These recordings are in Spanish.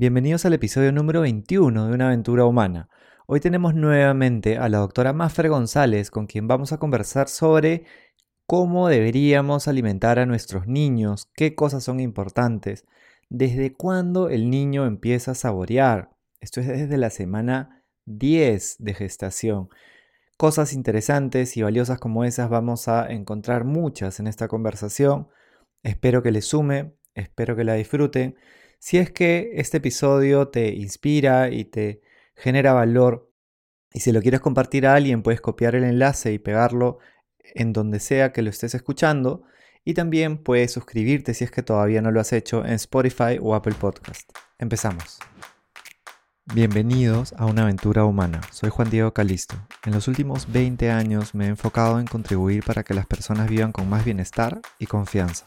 Bienvenidos al episodio número 21 de Una aventura humana. Hoy tenemos nuevamente a la doctora Maffer González con quien vamos a conversar sobre cómo deberíamos alimentar a nuestros niños, qué cosas son importantes, desde cuándo el niño empieza a saborear. Esto es desde la semana 10 de gestación. Cosas interesantes y valiosas como esas vamos a encontrar muchas en esta conversación. Espero que les sume, espero que la disfruten. Si es que este episodio te inspira y te genera valor y si lo quieres compartir a alguien puedes copiar el enlace y pegarlo en donde sea que lo estés escuchando y también puedes suscribirte si es que todavía no lo has hecho en Spotify o Apple Podcast. Empezamos. Bienvenidos a una aventura humana. Soy Juan Diego Calisto. En los últimos 20 años me he enfocado en contribuir para que las personas vivan con más bienestar y confianza.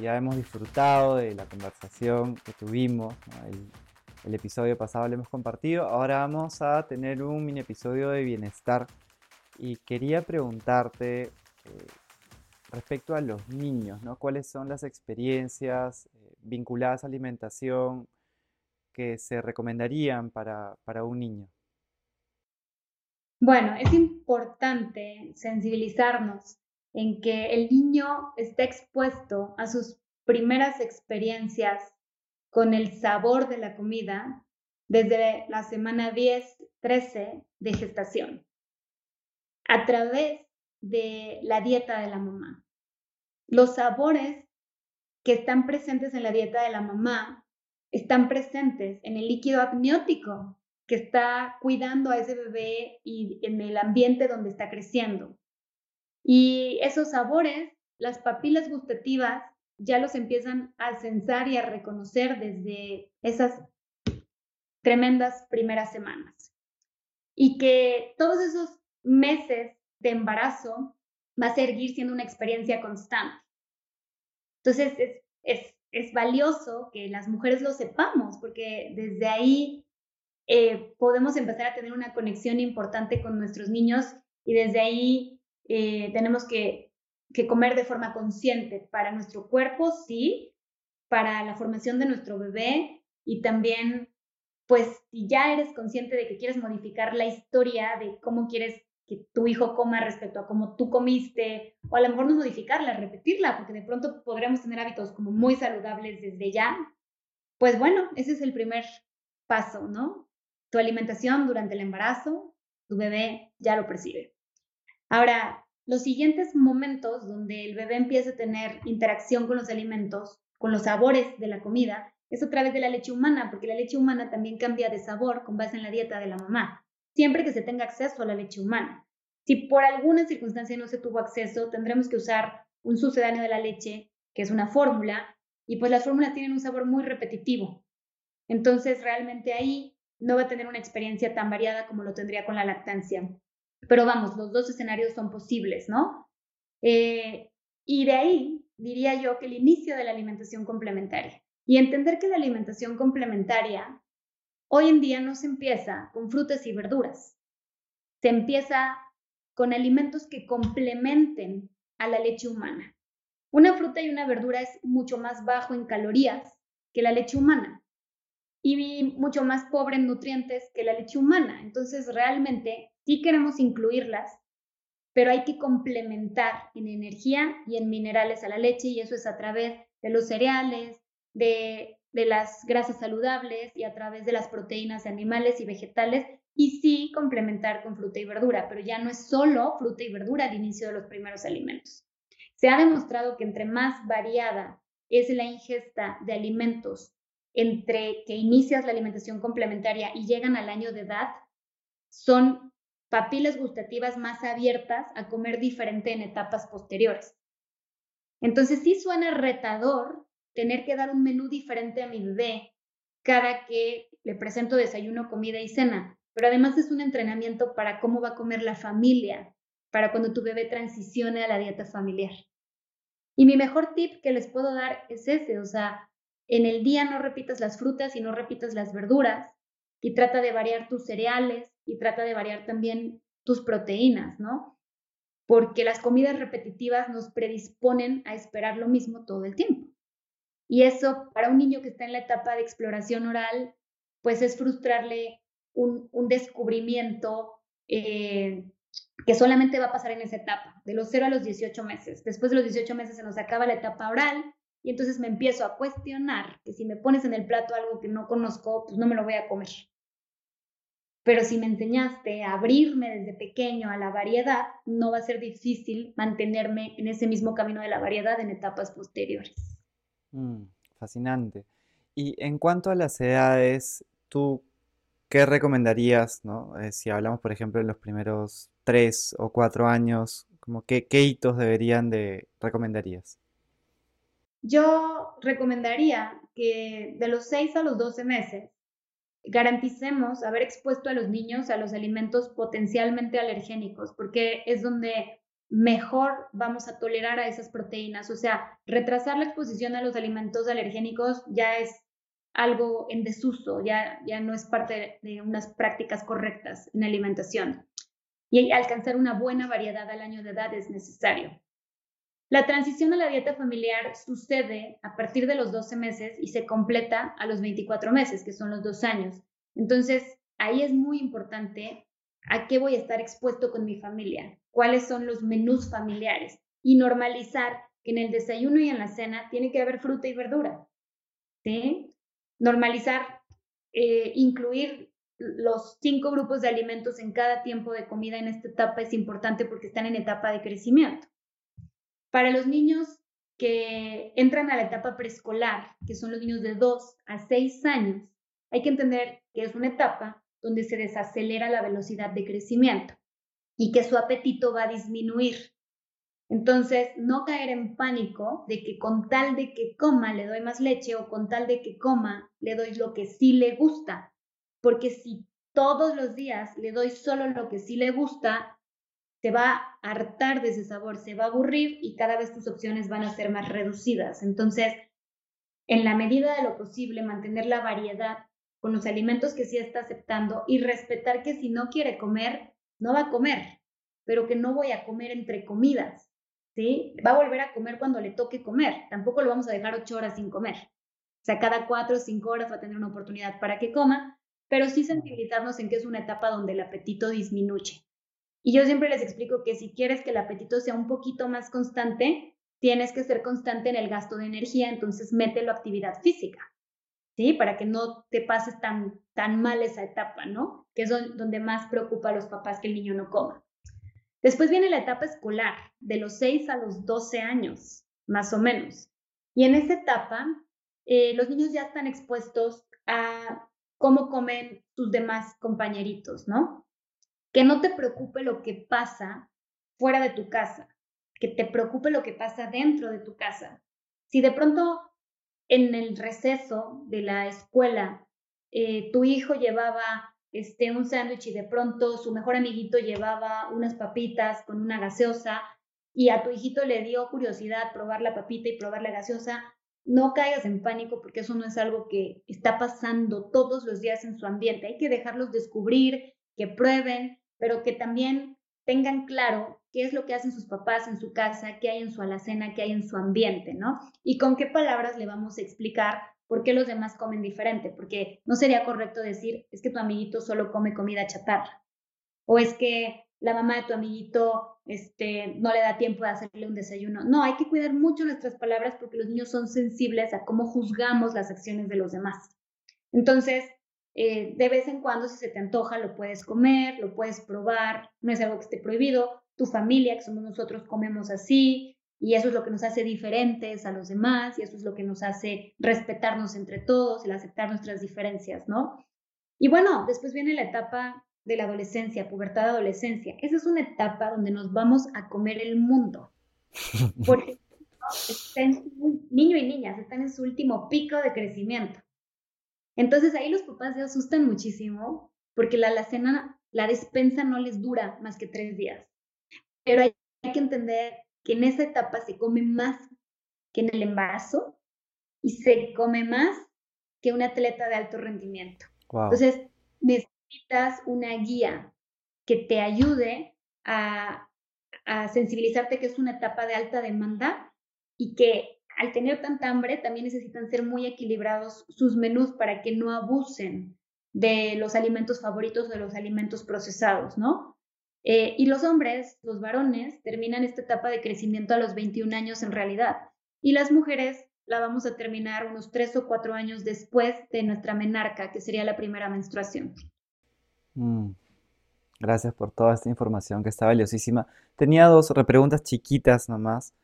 ya hemos disfrutado de la conversación que tuvimos, el, episodio pasado lo hemos compartido, ahora vamos a tener un mini episodio de bienestar y quería preguntarte eh, respecto a los niños, ¿no? ¿Cuáles son las experiencias eh, vinculadas a alimentación que se recomendarían para, para un niño? Bueno, es importante sensibilizarnos en que el niño está expuesto a sus primeras experiencias con el sabor de la comida desde la semana 10, 13 de gestación, a través de la dieta de la mamá. Los sabores que están presentes en la dieta de la mamá están presentes en el líquido amniótico que está cuidando a ese bebé y en el ambiente donde está creciendo. Y esos sabores, las papilas gustativas, ya los empiezan a censar y a reconocer desde esas tremendas primeras semanas. Y que todos esos meses de embarazo va a seguir siendo una experiencia constante. Entonces, es, es, es valioso que las mujeres lo sepamos, porque desde ahí eh, podemos empezar a tener una conexión importante con nuestros niños y desde ahí eh, tenemos que, comer de forma consciente para nuestro cuerpo, sí, para la formación de nuestro bebé y también, pues, si ya eres consciente de que quieres modificar la historia de cómo quieres que tu hijo coma respecto a cómo tú comiste, o a lo mejor no modificarla, repetirla, porque de pronto podremos tener hábitos como muy saludables desde ya, pues bueno, ese es el primer paso, ¿no? Tu alimentación durante el embarazo, tu bebé ya lo percibe. Ahora, los siguientes momentos donde el bebé empieza a tener interacción con los alimentos, con los sabores de la comida, es a través de la leche humana, porque la leche humana también cambia de sabor con base en la dieta de la mamá, siempre que se tenga acceso a la leche humana. Si por alguna circunstancia no se tuvo acceso, tendremos que usar un sucedáneo de la leche, que es una fórmula, y pues las fórmulas tienen un sabor muy repetitivo. Entonces, realmente ahí no va a tener una experiencia tan variada como lo tendría con la lactancia. Pero vamos, los dos escenarios son posibles, ¿no? Eh, y de ahí diría yo que el inicio de la alimentación complementaria. Y entender que la alimentación complementaria hoy en día no se empieza con frutas y verduras. Se empieza con alimentos que complementen a la leche humana. Una fruta y una verdura es mucho más bajo en calorías que la leche humana y mucho más pobre en nutrientes que la leche humana. Entonces, realmente sí queremos incluirlas, pero hay que complementar en energía y en minerales a la leche y eso es a través de los cereales, de, de las grasas saludables y a través de las proteínas animales y vegetales y sí complementar con fruta y verdura, pero ya no es solo fruta y verdura al inicio de los primeros alimentos. Se ha demostrado que entre más variada es la ingesta de alimentos entre que inicias la alimentación complementaria y llegan al año de edad, son papilas gustativas más abiertas a comer diferente en etapas posteriores. Entonces sí suena retador tener que dar un menú diferente a mi bebé cada que le presento desayuno, comida y cena, pero además es un entrenamiento para cómo va a comer la familia, para cuando tu bebé transicione a la dieta familiar. Y mi mejor tip que les puedo dar es ese, o sea, en el día no repitas las frutas y no repitas las verduras y trata de variar tus cereales y trata de variar también tus proteínas, ¿no? Porque las comidas repetitivas nos predisponen a esperar lo mismo todo el tiempo. Y eso para un niño que está en la etapa de exploración oral, pues es frustrarle un, descubrimiento eh, que solamente va a pasar en esa etapa, de los 0 a los 18 meses. Después de los 18 meses se nos acaba la etapa oral y entonces me empiezo a cuestionar que si me pones en el plato algo que no conozco, pues no me lo voy a comer. Pero si me enseñaste a abrirme desde pequeño a la variedad, no va a ser difícil mantenerme en ese mismo camino de la variedad en etapas posteriores. Mm, fascinante. Y en cuanto a las edades, ¿tú qué recomendarías, no? Eh, si hablamos, por ejemplo, de los primeros tres o cuatro años, como qué, qué hitos deberían de, recomendarías? Yo recomendaría que de los 6 a los 12 meses garanticemos haber expuesto a los niños a los alimentos potencialmente alergénicos, porque es donde mejor vamos a tolerar a esas proteínas. O sea, retrasar la exposición a los alimentos alergénicos ya es algo en desuso, ya, ya no es parte de unas prácticas correctas en alimentación. Y alcanzar una buena variedad al año de edad es necesario. La transición a la dieta familiar sucede a partir de los 12 meses y se completa a los 24 meses, que son los dos años. Entonces, ahí es muy importante a qué voy a estar expuesto con mi familia, cuáles son los menús familiares y normalizar que en el desayuno y en la cena tiene que haber fruta y verdura. ¿sí? Normalizar, eh, incluir los cinco grupos de alimentos en cada tiempo de comida en esta etapa es importante porque están en etapa de crecimiento. Para los niños que entran a la etapa preescolar, que son los niños de 2 a 6 años, hay que entender que es una etapa donde se desacelera la velocidad de crecimiento y que su apetito va a disminuir. Entonces, no caer en pánico de que con tal de que coma le doy más leche o con tal de que coma le doy lo que sí le gusta, porque si todos los días le doy solo lo que sí le gusta, se va a hartar de ese sabor, se va a aburrir y cada vez tus opciones van a ser más reducidas. Entonces, en la medida de lo posible, mantener la variedad con los alimentos que sí está aceptando y respetar que si no quiere comer, no va a comer, pero que no voy a comer entre comidas, ¿sí? Va a volver a comer cuando le toque comer, tampoco lo vamos a dejar ocho horas sin comer. O sea, cada cuatro o cinco horas va a tener una oportunidad para que coma, pero sí sensibilizarnos en que es una etapa donde el apetito disminuye. Y yo siempre les explico que si quieres que el apetito sea un poquito más constante, tienes que ser constante en el gasto de energía, entonces mételo a actividad física, ¿sí? Para que no te pases tan, tan mal esa etapa, ¿no? Que es donde más preocupa a los papás que el niño no coma. Después viene la etapa escolar, de los 6 a los 12 años, más o menos. Y en esa etapa, eh, los niños ya están expuestos a cómo comen sus demás compañeritos, ¿no? Que no te preocupe lo que pasa fuera de tu casa, que te preocupe lo que pasa dentro de tu casa. Si de pronto en el receso de la escuela eh, tu hijo llevaba este, un sándwich y de pronto su mejor amiguito llevaba unas papitas con una gaseosa y a tu hijito le dio curiosidad probar la papita y probar la gaseosa, no caigas en pánico porque eso no es algo que está pasando todos los días en su ambiente. Hay que dejarlos descubrir, que prueben, pero que también tengan claro qué es lo que hacen sus papás en su casa, qué hay en su alacena, qué hay en su ambiente, ¿no? Y con qué palabras le vamos a explicar por qué los demás comen diferente, porque no sería correcto decir, es que tu amiguito solo come comida chatarra, o es que la mamá de tu amiguito este, no le da tiempo de hacerle un desayuno. No, hay que cuidar mucho nuestras palabras porque los niños son sensibles a cómo juzgamos las acciones de los demás. Entonces, eh, de vez en cuando, si se te antoja, lo puedes comer, lo puedes probar, no es algo que esté prohibido. Tu familia, que somos nosotros, comemos así y eso es lo que nos hace diferentes a los demás y eso es lo que nos hace respetarnos entre todos, el aceptar nuestras diferencias, ¿no? Y bueno, después viene la etapa de la adolescencia, pubertad, adolescencia. Esa es una etapa donde nos vamos a comer el mundo. Porque niño y niñas están en su último pico de crecimiento. Entonces ahí los papás se asustan muchísimo porque la alacena, la despensa no les dura más que tres días. Pero hay, que entender que en esa etapa se come más que en el embarazo y se come más que un atleta de alto rendimiento. Entonces, necesitas una guía que te ayude a, a sensibilizarte que es una etapa de alta demanda y que al tener tanta hambre también necesitan ser muy equilibrados sus menús para que no abusen de los alimentos favoritos o de los alimentos procesados, ¿no? Eh, y los hombres, los varones, terminan esta etapa de crecimiento a los 21 años en realidad. Y las mujeres la vamos a terminar unos 3 o 4 años después de nuestra menarca, que sería la primera menstruación. Mm. Gracias por toda esta información que está valiosísima. Tenía dos repreguntas chiquitas nomás.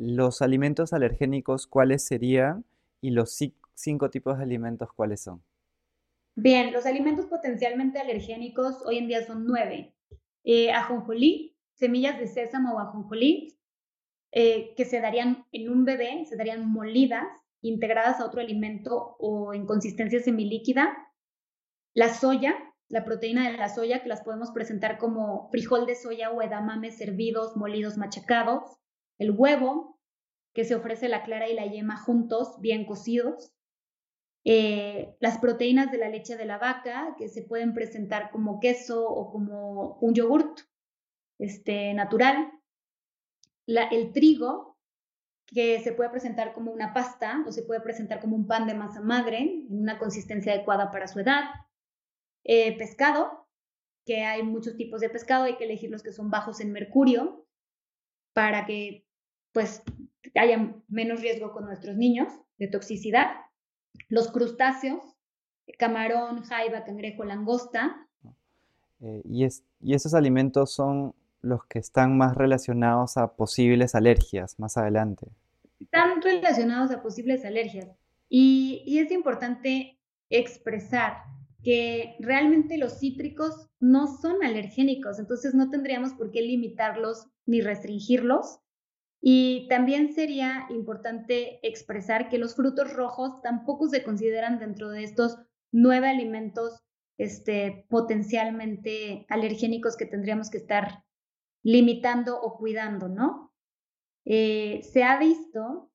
Los alimentos alergénicos, ¿cuáles serían? Y los cinco tipos de alimentos, ¿cuáles son? Bien, los alimentos potencialmente alergénicos hoy en día son nueve. Eh, ajonjolí, semillas de sésamo o ajonjolí, eh, que se darían en un bebé, se darían molidas, integradas a otro alimento o en consistencia semilíquida. La soya, la proteína de la soya, que las podemos presentar como frijol de soya o edamame servidos, molidos, machacados. El huevo, que se ofrece la clara y la yema juntos, bien cocidos. Eh, las proteínas de la leche de la vaca, que se pueden presentar como queso o como un yogurt este, natural. el trigo, que se puede presentar como una pasta o se puede presentar como un pan de masa madre en una consistencia adecuada para su edad. Eh, pescado, que hay muchos tipos de pescado, hay que elegir los que son bajos en mercurio para que pues haya menos riesgo con nuestros niños de toxicidad. Los crustáceos, camarón, jaiba, cangrejo, langosta. Eh, y, es, y esos alimentos son los que están más relacionados a posibles alergias más adelante. Están relacionados a posibles alergias. Y, y es importante expresar que realmente los cítricos no son alergénicos, entonces no tendríamos por qué limitarlos ni restringirlos. Y también sería importante expresar que los frutos rojos tampoco se consideran dentro de estos nueve alimentos este, potencialmente alergénicos que tendríamos que estar limitando o cuidando, ¿no? Eh, se ha visto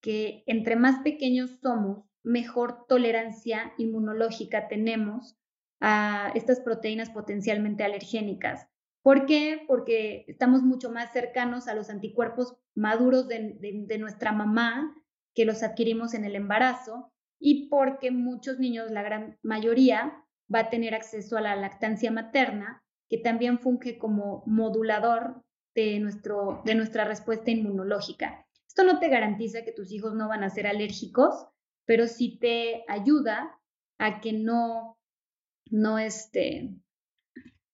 que entre más pequeños somos, mejor tolerancia inmunológica tenemos a estas proteínas potencialmente alergénicas. ¿Por qué? Porque estamos mucho más cercanos a los anticuerpos maduros de, nuestra mamá que los adquirimos en el embarazo y porque muchos niños, la gran mayoría, va a tener acceso a la lactancia materna, que también funge como modulador de, nuestro, de nuestra respuesta inmunológica. Esto no te garantiza que tus hijos no van a ser alérgicos, pero sí te ayuda a que no, no este,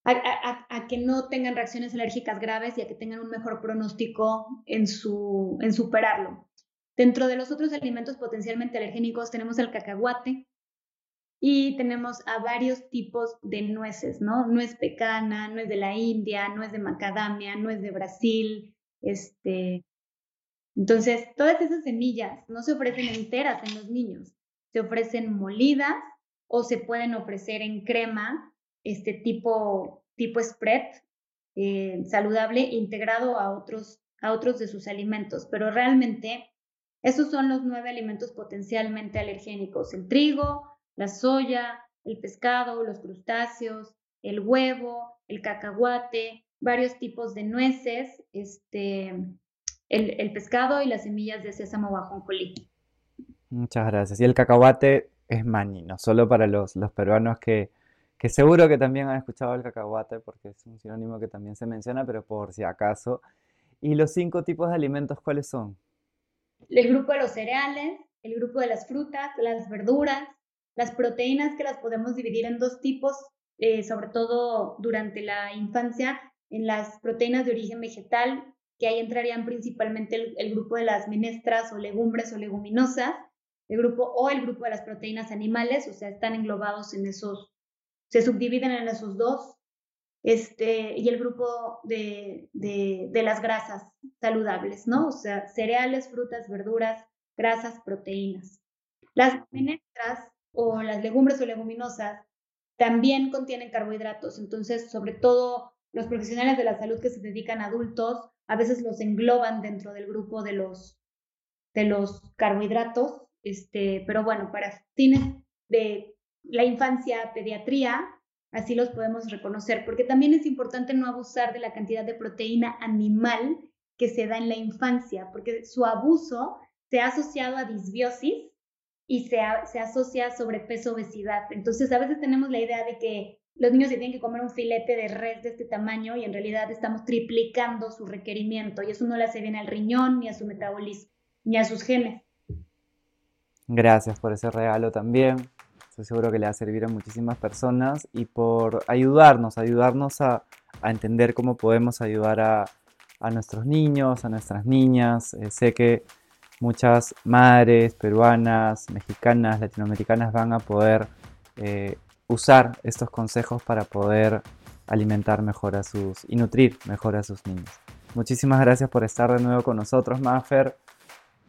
a, que no tengan reacciones alérgicas graves y a que tengan un mejor pronóstico en, su, en superarlo. Dentro de los otros alimentos potencialmente alergénicos tenemos el cacahuate y tenemos a varios tipos de nueces, ¿no? Nuez pecana, nuez de la India, nuez de macadamia, nuez de Brasil, este, entonces, todas esas semillas no se ofrecen enteras en los niños, se ofrecen molidas o se pueden ofrecer en crema, este tipo, tipo spread eh, saludable integrado a otros, a otros de sus alimentos. Pero realmente, esos son los nueve alimentos potencialmente alergénicos: el trigo, la soya, el pescado, los crustáceos, el huevo, el cacahuate, varios tipos de nueces, este, el, pescado y las semillas de sésamo bajo colí. Muchas gracias. Y el cacahuate es mani, no solo para los, los peruanos que, que seguro que también han escuchado el cacahuate, porque es un sinónimo que también se menciona, pero por si acaso. ¿Y los cinco tipos de alimentos cuáles son? El grupo de los cereales, el grupo de las frutas, las verduras, las proteínas que las podemos dividir en dos tipos, eh, sobre todo durante la infancia, en las proteínas de origen vegetal que ahí entrarían principalmente el, grupo de las menestras o legumbres o leguminosas, el grupo o el grupo de las proteínas animales, o sea, están englobados en esos, se subdividen en esos dos, este, y el grupo de, de, de las grasas saludables, ¿no? O sea, cereales, frutas, verduras, grasas, proteínas. Las menestras o las legumbres o leguminosas también contienen carbohidratos. Entonces, sobre todo los profesionales de la salud que se dedican a adultos, a veces los engloban dentro del grupo de los, de los carbohidratos. Este, pero bueno, para fines de la infancia, pediatría, así los podemos reconocer, porque también es importante no abusar de la cantidad de proteína animal que se da en la infancia, porque su abuso se ha asociado a disbiosis y se, se asocia a sobrepeso, obesidad. Entonces, a veces tenemos la idea de que los niños se tienen que comer un filete de res de este tamaño y en realidad estamos triplicando su requerimiento y eso no le hace bien al riñón, ni a su metabolismo, ni a sus genes. Gracias por ese regalo también. Estoy seguro que le va a servir a muchísimas personas y por ayudarnos, ayudarnos a, entender cómo podemos ayudar a, nuestros niños, a nuestras niñas. Eh, sé que muchas madres peruanas, mexicanas, latinoamericanas van a poder eh, usar estos consejos para poder alimentar mejor a sus y nutrir mejor a sus niños. Muchísimas gracias por estar de nuevo con nosotros, Maffer.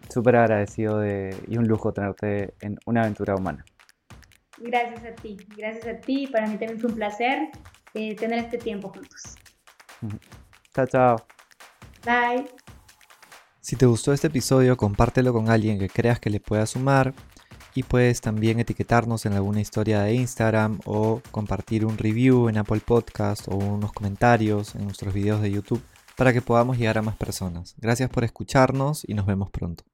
Súper agradecido de, y un lujo tenerte en una aventura humana. Gracias a ti, gracias a ti. Para mí también fue un placer eh, tener este tiempo juntos. Chao, chao. Bye. Si te gustó este episodio, compártelo con alguien que creas que le pueda sumar y puedes también etiquetarnos en alguna historia de Instagram o compartir un review en Apple Podcast o unos comentarios en nuestros videos de YouTube para que podamos llegar a más personas. Gracias por escucharnos y nos vemos pronto.